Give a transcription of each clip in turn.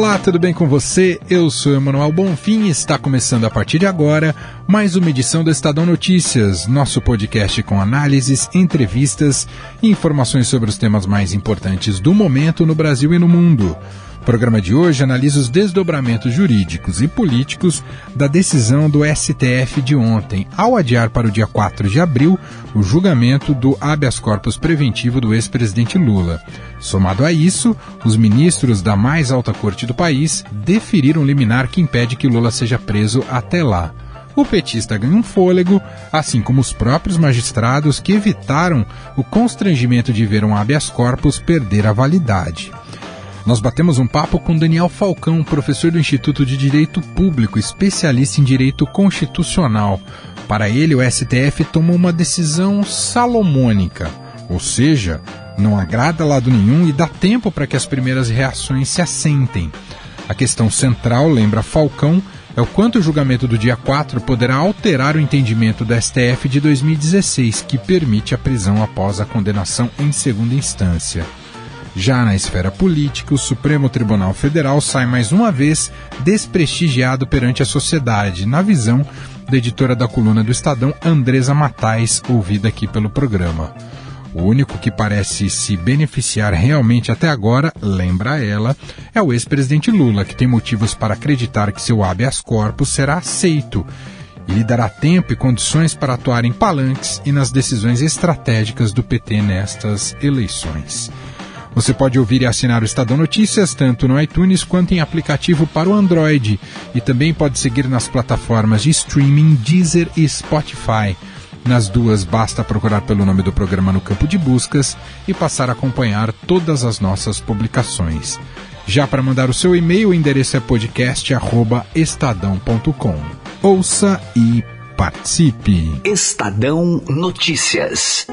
Olá, tudo bem com você? Eu sou Emanuel Bonfim e está começando a partir de agora mais uma edição do Estadão Notícias, nosso podcast com análises, entrevistas e informações sobre os temas mais importantes do momento no Brasil e no mundo. O programa de hoje analisa os desdobramentos jurídicos e políticos da decisão do STF de ontem, ao adiar para o dia 4 de abril o julgamento do habeas corpus preventivo do ex-presidente Lula. Somado a isso, os ministros da mais alta corte do país deferiram liminar que impede que Lula seja preso até lá. O petista ganha um fôlego, assim como os próprios magistrados que evitaram o constrangimento de ver um habeas corpus perder a validade. Nós batemos um papo com Daniel Falcão, professor do Instituto de Direito Público, especialista em direito constitucional. Para ele, o STF tomou uma decisão salomônica, ou seja, não agrada lado nenhum e dá tempo para que as primeiras reações se assentem. A questão central, lembra Falcão, é o quanto o julgamento do dia 4 poderá alterar o entendimento do STF de 2016, que permite a prisão após a condenação em segunda instância. Já na esfera política, o Supremo Tribunal Federal sai mais uma vez desprestigiado perante a sociedade, na visão da editora da coluna do Estadão, Andresa Matais, ouvida aqui pelo programa. O único que parece se beneficiar realmente até agora, lembra ela, é o ex-presidente Lula, que tem motivos para acreditar que seu habeas corpus será aceito e lhe dará tempo e condições para atuar em palanques e nas decisões estratégicas do PT nestas eleições. Você pode ouvir e assinar o Estadão Notícias tanto no iTunes quanto em aplicativo para o Android e também pode seguir nas plataformas de streaming Deezer e Spotify. Nas duas, basta procurar pelo nome do programa no campo de buscas e passar a acompanhar todas as nossas publicações. Já para mandar o seu e-mail, o endereço é podcast@estadão.com. Ouça e participe. Estadão Notícias.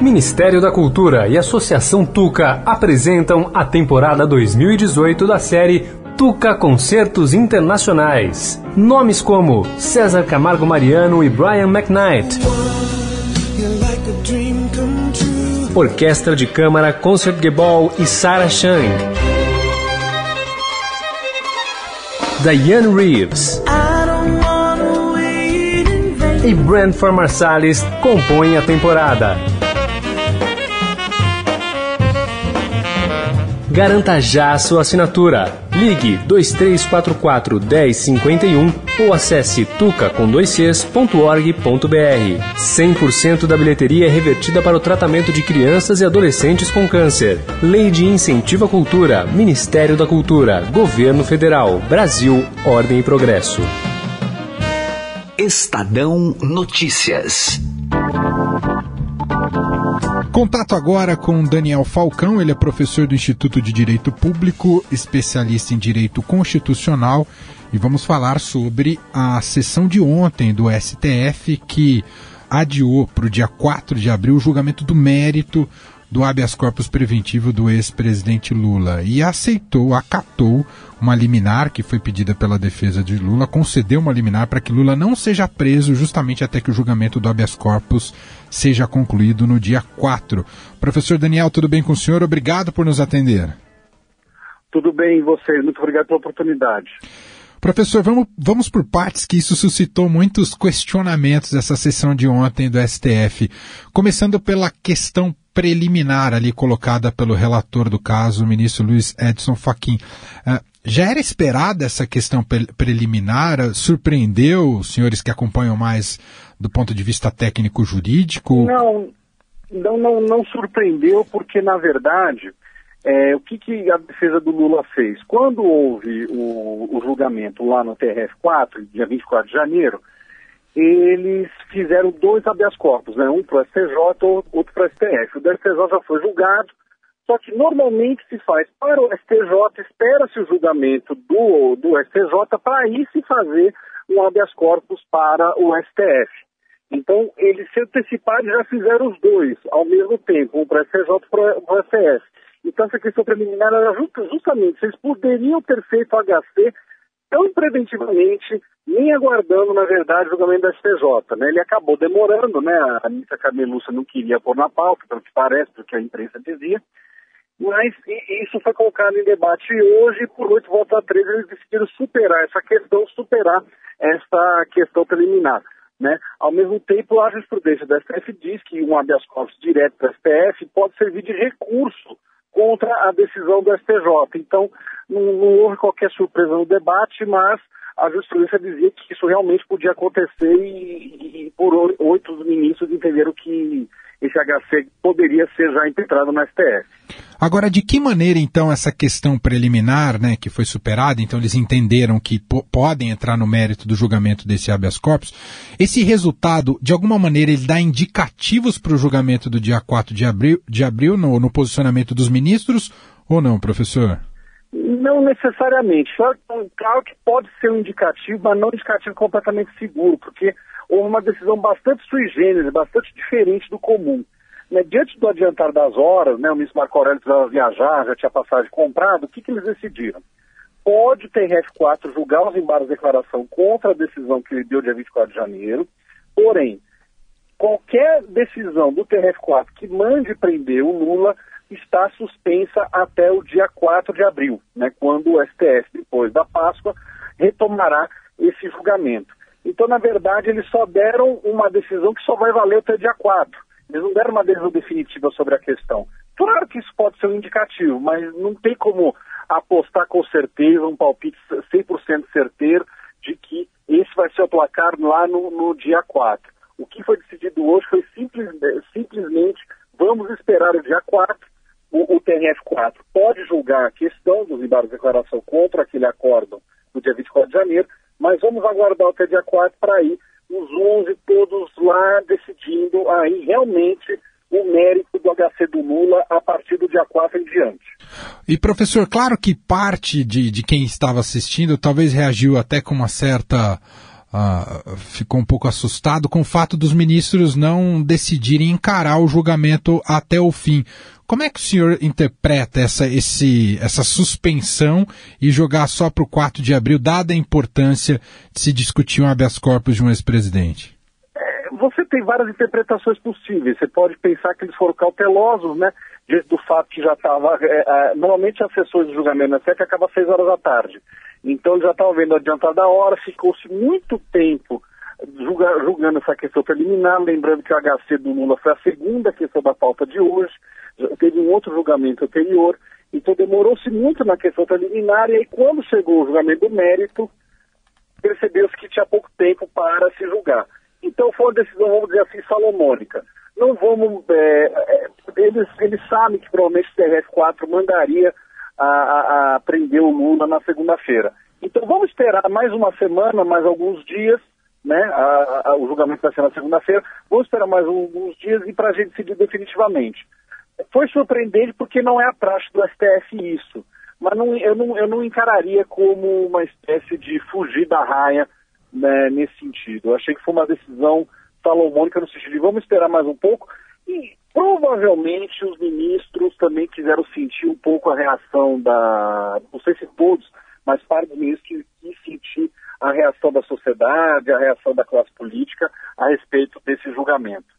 Ministério da Cultura e Associação Tuca apresentam a temporada 2018 da série Tuca Concertos Internacionais. Nomes como César Camargo Mariano e Brian McKnight. Orquestra de Câmara Concertgebouw e Sarah Chang. Diane Reeves. E Brentford Marsalis compõem a temporada. Garanta já a sua assinatura. Ligue 2344 1051 ou acesse tuca.org.br. 100% da bilheteria é revertida para o tratamento de crianças e adolescentes com câncer. Lei de Incentivo à Cultura, Ministério da Cultura, Governo Federal, Brasil, Ordem e Progresso. Estadão Notícias. Contato agora com Daniel Falcão, ele é professor do Instituto de Direito Público, especialista em Direito Constitucional, e vamos falar sobre a sessão de ontem do STF que adiou para o dia 4 de abril o julgamento do mérito do habeas corpus preventivo do ex-presidente Lula e aceitou, acatou uma liminar que foi pedida pela defesa de Lula, concedeu uma liminar para que Lula não seja preso justamente até que o julgamento do habeas corpus seja concluído no dia 4. Professor Daniel, tudo bem com o senhor? Obrigado por nos atender. Tudo bem, e você? Muito obrigado pela oportunidade. Professor, vamos, vamos por partes que isso suscitou muitos questionamentos essa sessão de ontem do STF. Começando pela questão preliminar ali colocada pelo relator do caso, o ministro Luiz Edson Fachin. Uh, já era esperada essa questão pre preliminar? Surpreendeu os senhores que acompanham mais do ponto de vista técnico-jurídico? Não, não, não, não surpreendeu, porque, na verdade, é, o que, que, a defesa do Lula fez? Quando houve o, o julgamento lá no TRF4, dia 24 de janeiro, eles fizeram dois habeas corpus, né? um para o STJ, outro para o STF. O do STJ já foi julgado, só que normalmente se faz para o STJ, espera-se o julgamento do, do STJ para aí se fazer um habeas corpus para o STF. Então, eles se anteciparam e já fizeram os dois ao mesmo tempo, um para o STJ e para o STF. Então essa questão preliminar era justamente, vocês poderiam ter feito HC tão preventivamente, nem aguardando, na verdade, o julgamento da STJ. Né? Ele acabou demorando, né? a ministra Carmelúcia não queria pôr na pauta, pelo que parece, porque a imprensa dizia, mas isso foi colocado em debate hoje, por oito votos a três, eles decidiram superar essa questão, superar essa questão preliminar. Né? Ao mesmo tempo, a jurisprudência da STF diz que um habeas corpus direto do STF pode servir de recurso contra a decisão do STJ. Então, não, não houve qualquer surpresa no debate, mas a justiça dizia que isso realmente podia acontecer e, e por oito ministros entenderam que esse HC poderia ser já impetrado no STF. Agora, de que maneira, então, essa questão preliminar, né, que foi superada, então eles entenderam que podem entrar no mérito do julgamento desse habeas corpus, esse resultado, de alguma maneira, ele dá indicativos para o julgamento do dia 4 de abril, de abril no, no posicionamento dos ministros, ou não, professor? Não necessariamente. Claro que pode ser um indicativo, mas não um indicativo completamente seguro, porque houve uma decisão bastante sui generis, bastante diferente do comum. Né, diante do adiantar das horas, né, o ministro Marco Aurélio precisava viajar, já tinha passagem comprada, o que, que eles decidiram? Pode o TRF4 julgar os embargos de declaração contra a decisão que ele deu dia 24 de janeiro, porém, qualquer decisão do TRF4 que mande prender o Lula está suspensa até o dia 4 de abril, né, quando o STF, depois da Páscoa, retomará esse julgamento. Então, na verdade, eles só deram uma decisão que só vai valer até dia 4. Eles não deram uma decisão definitiva sobre a questão. Claro que isso pode ser um indicativo, mas não tem como apostar com certeza, um palpite 100% certeiro de que esse vai ser o placar lá no, no dia 4. O que foi decidido hoje foi simples, simplesmente vamos esperar o dia 4 o, o TRF4 pode julgar a questão dos embargos de declaração contra aquele acórdão no dia 24 de janeiro, mas vamos aguardar até dia 4 para ir os 11 todos lá decidindo aí realmente o mérito do HC do Lula a partir do dia 4 em diante. E professor, claro que parte de, de quem estava assistindo talvez reagiu até com uma certa uh, ficou um pouco assustado com o fato dos ministros não decidirem encarar o julgamento até o fim. Como é que o senhor interpreta essa, esse, essa suspensão e jogar só para o 4 de abril, dada a importância de se discutir um habeas corpus de um ex-presidente? É, você tem várias interpretações possíveis. Você pode pensar que eles foram cautelosos, né? Do fato que já estava. É, é, normalmente as sessões de julgamento na SEC acabam às 6 horas da tarde. Então eles já estavam vendo adiantar da hora, ficou-se muito tempo julga, julgando essa questão preliminar, lembrando que o HC do Lula foi a segunda questão da pauta de hoje, teve um outro julgamento anterior, então demorou-se muito na questão preliminar, e aí quando chegou o julgamento do mérito, percebeu-se que tinha pouco tempo para se julgar. Então foi uma decisão, vamos dizer assim, salomônica. Não vamos. É, é, eles, eles sabem que provavelmente o TRF4 mandaria a, a, a prender o Lula na segunda-feira. Então vamos esperar mais uma semana, mais alguns dias, né? A, a, o julgamento vai ser na segunda-feira. Vamos esperar mais alguns dias e para a gente decidir definitivamente. Foi surpreendente porque não é a praxe do STF isso. Mas não, eu, não, eu não encararia como uma espécie de fugir da raia né, nesse sentido. Eu achei que foi uma decisão salomônica no sentido de vamos esperar mais um pouco e provavelmente os ministros também quiseram sentir um pouco a reação da, não sei se todos, mas parte dos ministros quis sentir a reação da sociedade, a reação da classe política a respeito desse julgamento.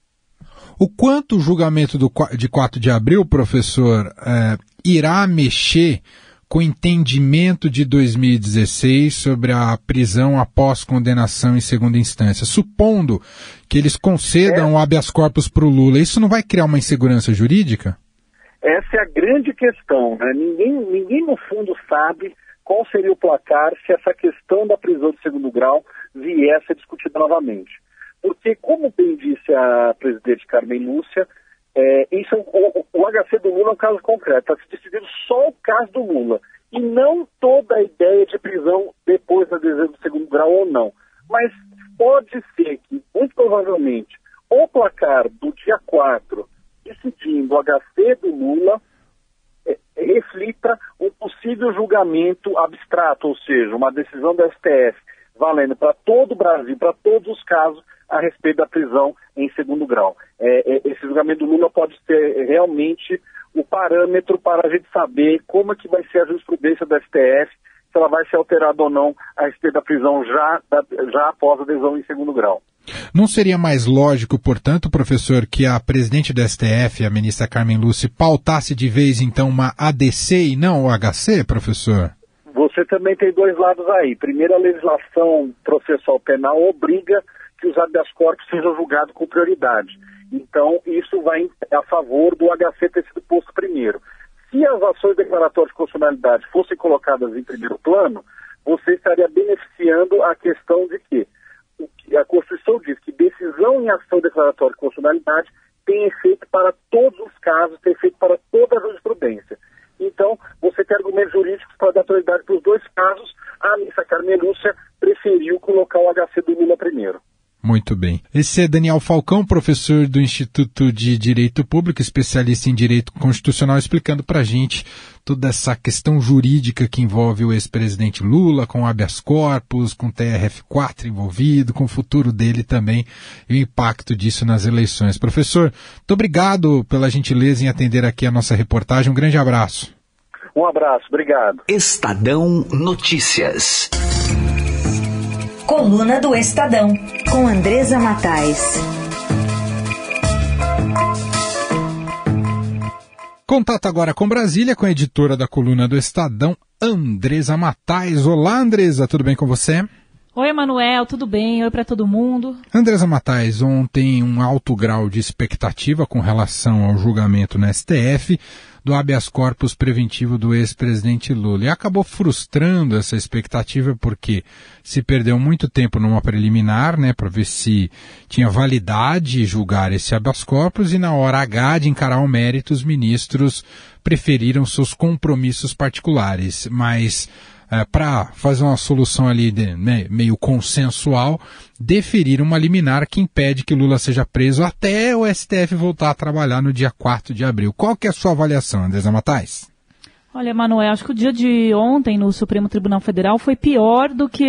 O quanto o julgamento do, de 4 de abril, professor, é, irá mexer com o entendimento de 2016 sobre a prisão após condenação em segunda instância, supondo que eles concedam é. o habeas corpus para o Lula, isso não vai criar uma insegurança jurídica? Essa é a grande questão. Né? Ninguém, ninguém, no fundo, sabe qual seria o placar se essa questão da prisão de segundo grau viesse a discutir novamente. Porque, como bem disse a presidente Carmen Lúcia, é, isso, é o, o, HC do Lula é um caso concreto, está se decidindo só o caso do Lula, e não toda a ideia de prisão depois da decisão do segundo grau ou não. Mas pode ser que, muito provavelmente, o placar do dia 4, decidindo o HC do Lula, reflita um possível julgamento abstrato, ou seja, uma decisão da STF valendo para todo o Brasil, para todos os casos, a respeito da prisão em segundo grau. É, é, esse julgamento do Lula pode ser realmente o parâmetro para a gente saber como é que vai ser a jurisprudência do STF, se ela vai ser alterada ou não a respeito da prisão já, já após a adesão em segundo grau. Não seria mais lógico, portanto, professor, que a presidente do STF, a ministra Carmen Lúcia, pautasse de vez então uma ADC e não o HC, professor? Você também tem dois lados aí. Primeiro, a legislação processual penal obriga que os habeas corpus sejam julgados com prioridade. Então, isso vai a favor do HC ter sido posto primeiro. Se as ações declaratórias de constitucionalidade fossem colocadas em primeiro plano, você estaria beneficiando a questão de que a Constituição diz que decisão em ação declaratória de constitucionalidade tem efeito para todos os casos, tem efeito para toda a jurisprudência. Então, você tem argumentos jurídicos para dar prioridade para os dois casos. A ministra Carmen Lúcia preferiu colocar o HC do Lula primeiro. Muito bem. Esse é Daniel Falcão, professor do Instituto de Direito Público, especialista em Direito Constitucional, explicando para a gente toda essa questão jurídica que envolve o ex-presidente Lula, com habeas corpus, com TRF4 envolvido, com o futuro dele também e o impacto disso nas eleições. Professor, muito obrigado pela gentileza em atender aqui a nossa reportagem. Um grande abraço. Um abraço, obrigado. Estadão Notícias. Coluna do Estadão, com Andresa Matais. Contato agora com Brasília, com a editora da coluna do Estadão, Andresa Matais. Olá, Andresa, tudo bem com você? Oi, Emanuel, tudo bem? Oi para todo mundo. Andresa Matais, ontem um alto grau de expectativa com relação ao julgamento no STF do habeas corpus preventivo do ex-presidente Lula. E acabou frustrando essa expectativa porque se perdeu muito tempo numa preliminar, né, para ver se tinha validade julgar esse habeas corpus e na hora H de encarar o mérito, os ministros preferiram seus compromissos particulares. Mas é, para fazer uma solução ali de, né, meio consensual, deferir uma liminar que impede que Lula seja preso até o STF voltar a trabalhar no dia 4 de abril. Qual que é a sua avaliação, Andresa Matais? Olha, Manuel, acho que o dia de ontem no Supremo Tribunal Federal foi pior do que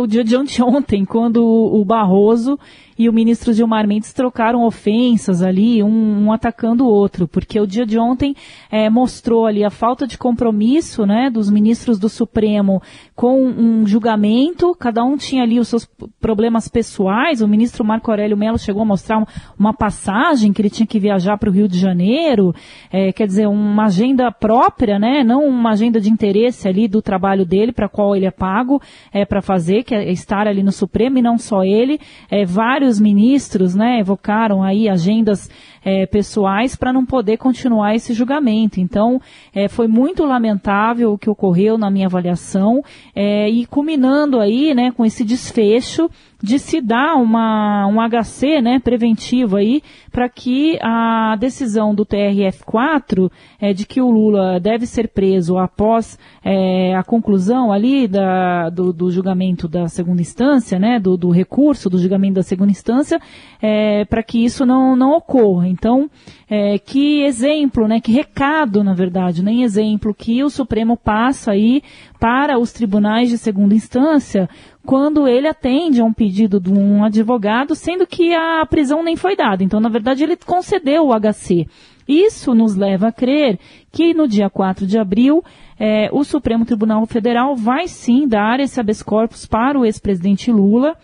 o dia de anteontem, quando o Barroso e o ministro Gilmar Mendes trocaram ofensas ali, um, um atacando o outro, porque o dia de ontem é, mostrou ali a falta de compromisso né, dos ministros do Supremo com um julgamento, cada um tinha ali os seus problemas pessoais, o ministro Marco Aurélio Mello chegou a mostrar uma passagem que ele tinha que viajar para o Rio de Janeiro, é, quer dizer, uma agenda própria, né, não uma agenda de interesse ali do trabalho dele, para qual ele é pago é, para fazer, que é estar ali no Supremo, e não só ele, é, vários vários ministros né, evocaram aí agendas é, pessoais para não poder continuar esse julgamento. Então, é, foi muito lamentável o que ocorreu na minha avaliação é, e culminando aí né, com esse desfecho de se dar uma, um HC né, preventivo aí para que a decisão do TRF4 é, de que o Lula deve ser preso após é, a conclusão ali da, do, do, julgamento da segunda instância, né, do, do, recurso do julgamento da segunda instância, é, para que isso não, não ocorra. Então, é, que exemplo, né, que recado, na verdade, nem exemplo, que o Supremo passa aí para os tribunais de segunda instância quando ele atende a um pedido de um advogado, sendo que a prisão nem foi dada. Então, na verdade, ele concedeu o HC. Isso nos leva a crer que no dia 4 de abril, eh, o Supremo Tribunal Federal vai sim dar esse habeas corpus para o ex-presidente Lula,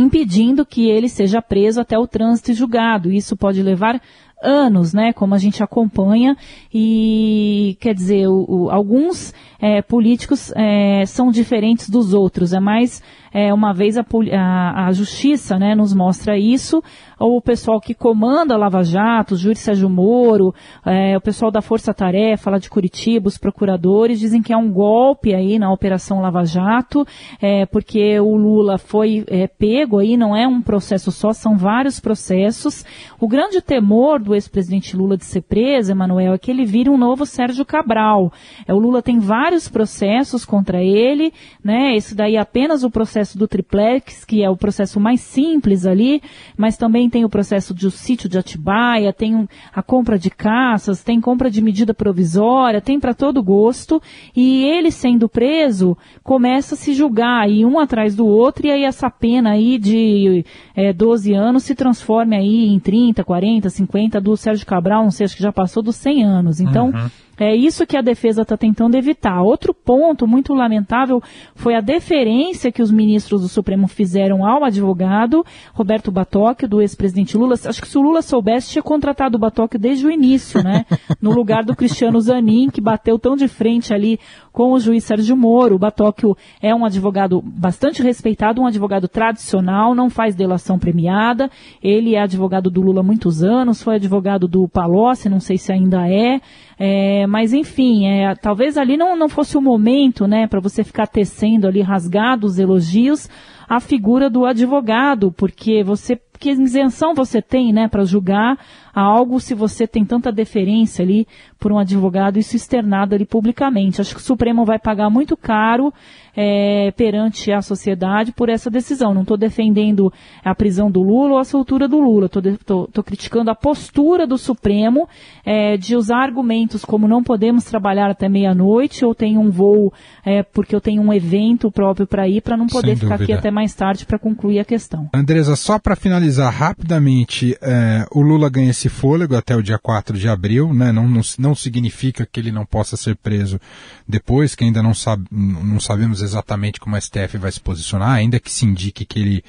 impedindo que ele seja preso até o trânsito e julgado. Isso pode levar anos, né, como a gente acompanha, e quer dizer, o, o, alguns é, políticos é, são diferentes dos outros, é mais é, uma vez a, a, a, justiça né, nos mostra isso, ou o pessoal que comanda a Lava Jato, o Júri Sérgio Moro, é, o pessoal da Força Tarefa lá de Curitiba, os procuradores, dizem que é um golpe aí na Operação Lava Jato, é, porque o Lula foi é, pego aí, não é um processo só, são vários processos. O grande temor do ex-presidente Lula de ser preso, Emanuel, é que ele vire um novo Sérgio Cabral. É, o Lula tem vários processos contra ele, né? Esse daí é apenas o processo do triplex, que é o processo mais simples ali, mas também tem o processo do sítio de Atibaia, tem a compra de caças, tem compra de medida provisória, tem para todo gosto, e ele sendo preso, começa a se julgar aí um atrás do outro, e aí essa pena aí de é, 12 anos se transforme aí em 30, 40, 50 do Sérgio Cabral, não sei, acho que já passou dos 100 anos. Então, uhum. É isso que a defesa está tentando evitar. Outro ponto muito lamentável foi a deferência que os ministros do Supremo fizeram ao advogado Roberto Batoque, do ex-presidente Lula. Acho que se o Lula soubesse, tinha contratado o Batoque desde o início, né? No lugar do Cristiano Zanin, que bateu tão de frente ali com o juiz Sérgio Moro. O Batóquio é um advogado bastante respeitado, um advogado tradicional, não faz delação premiada. Ele é advogado do Lula há muitos anos, foi advogado do Palocci, não sei se ainda é. é mas enfim, é, talvez ali não, não fosse o momento, né, para você ficar tecendo ali rasgados elogios à figura do advogado, porque você que isenção você tem, né, para julgar algo se você tem tanta deferência ali por um advogado isso externado ali publicamente. Acho que o Supremo vai pagar muito caro é, perante a sociedade por essa decisão. Não estou defendendo a prisão do Lula ou a soltura do Lula. Estou criticando a postura do Supremo é, de usar argumentos como não podemos trabalhar até meia-noite ou tenho um voo é, porque eu tenho um evento próprio para ir para não poder ficar aqui até mais tarde para concluir a questão. Andresa, só para finalizar rapidamente, é, o Lula ganha esse fôlego até o dia 4 de abril, né? não, não, não significa que ele não possa ser preso depois, que ainda não, sabe, não sabemos exatamente como a STF vai se posicionar, ainda que se indique que ele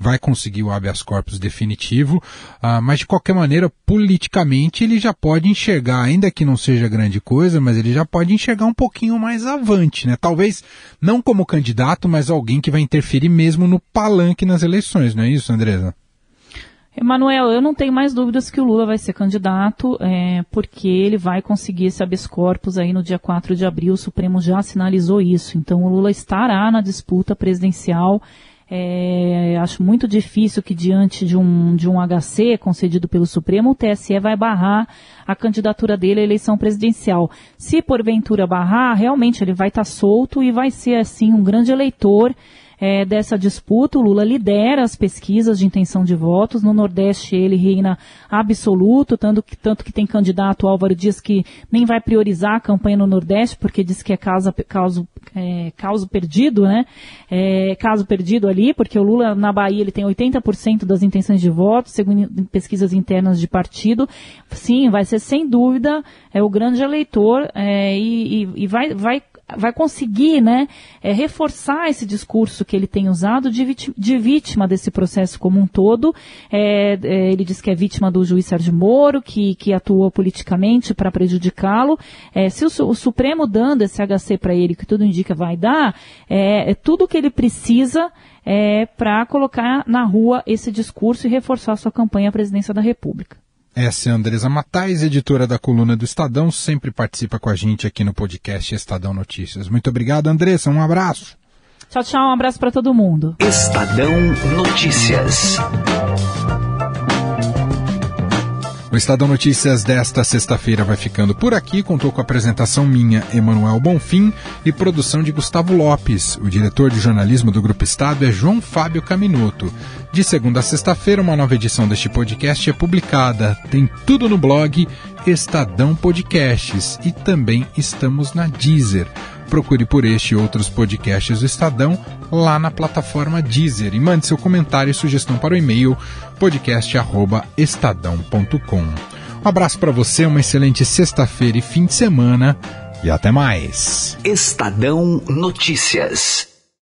vai conseguir o habeas corpus definitivo, uh, mas de qualquer maneira, politicamente, ele já pode enxergar, ainda que não seja grande coisa, mas ele já pode enxergar um pouquinho mais avante, né? Talvez não como candidato, mas alguém que vai interferir mesmo no palanque nas eleições, não é isso, Andresa? Emanuel, eu não tenho mais dúvidas que o Lula vai ser candidato, é, porque ele vai conseguir esse habeas corpus aí no dia 4 de abril, o Supremo já sinalizou isso. Então o Lula estará na disputa presidencial. É, acho muito difícil que diante de um, de um HC concedido pelo Supremo, o TSE vai barrar a candidatura dele à eleição presidencial. Se porventura barrar, realmente ele vai estar tá solto e vai ser assim um grande eleitor é, dessa disputa. O Lula lidera as pesquisas de intenção de votos. No Nordeste ele reina absoluto, tanto que, tanto que tem candidato Álvaro Dias que nem vai priorizar a campanha no Nordeste, porque diz que é caso, caso, é, caso perdido, né? É, caso perdido ali, porque o Lula na Bahia ele tem 80% das intenções de votos, segundo pesquisas internas de partido. Sim, vai ser sem dúvida é o grande eleitor é, e, e, e vai, vai vai conseguir né, é, reforçar esse discurso que ele tem usado de, vítima, de vítima desse processo como um todo. É, é, ele diz que é vítima do juiz Sérgio Moro, que, que atuou politicamente para prejudicá-lo. É, se o, o, Supremo dando esse HC para ele, que tudo indica vai dar, é, é tudo o que ele precisa é, para colocar na rua esse discurso e reforçar sua campanha à presidência da República. Essa é a Andresa Matais, editora da coluna do Estadão, sempre participa com a gente aqui no podcast Estadão Notícias. Muito obrigado, Andressa, um abraço. Tchau, tchau, um abraço para todo mundo. Estadão Notícias. O Estadão Notícias desta sexta-feira vai ficando por aqui. Contou com a apresentação minha, Emanuel Bonfim, e produção de Gustavo Lopes. O diretor de jornalismo do Grupo Estado é João Fábio Caminoto. De segunda a sexta-feira, uma nova edição deste podcast é publicada. Tem tudo no blog Estadão Podcasts e também estamos na Deezer. Procure por este e outros podcasts do Estadão lá na plataforma Deezer e mande seu comentário e sugestão para o e-mail podcast@estadão.com. Um abraço para você, uma excelente sexta-feira e fim de semana e até mais. Estadão Notícias.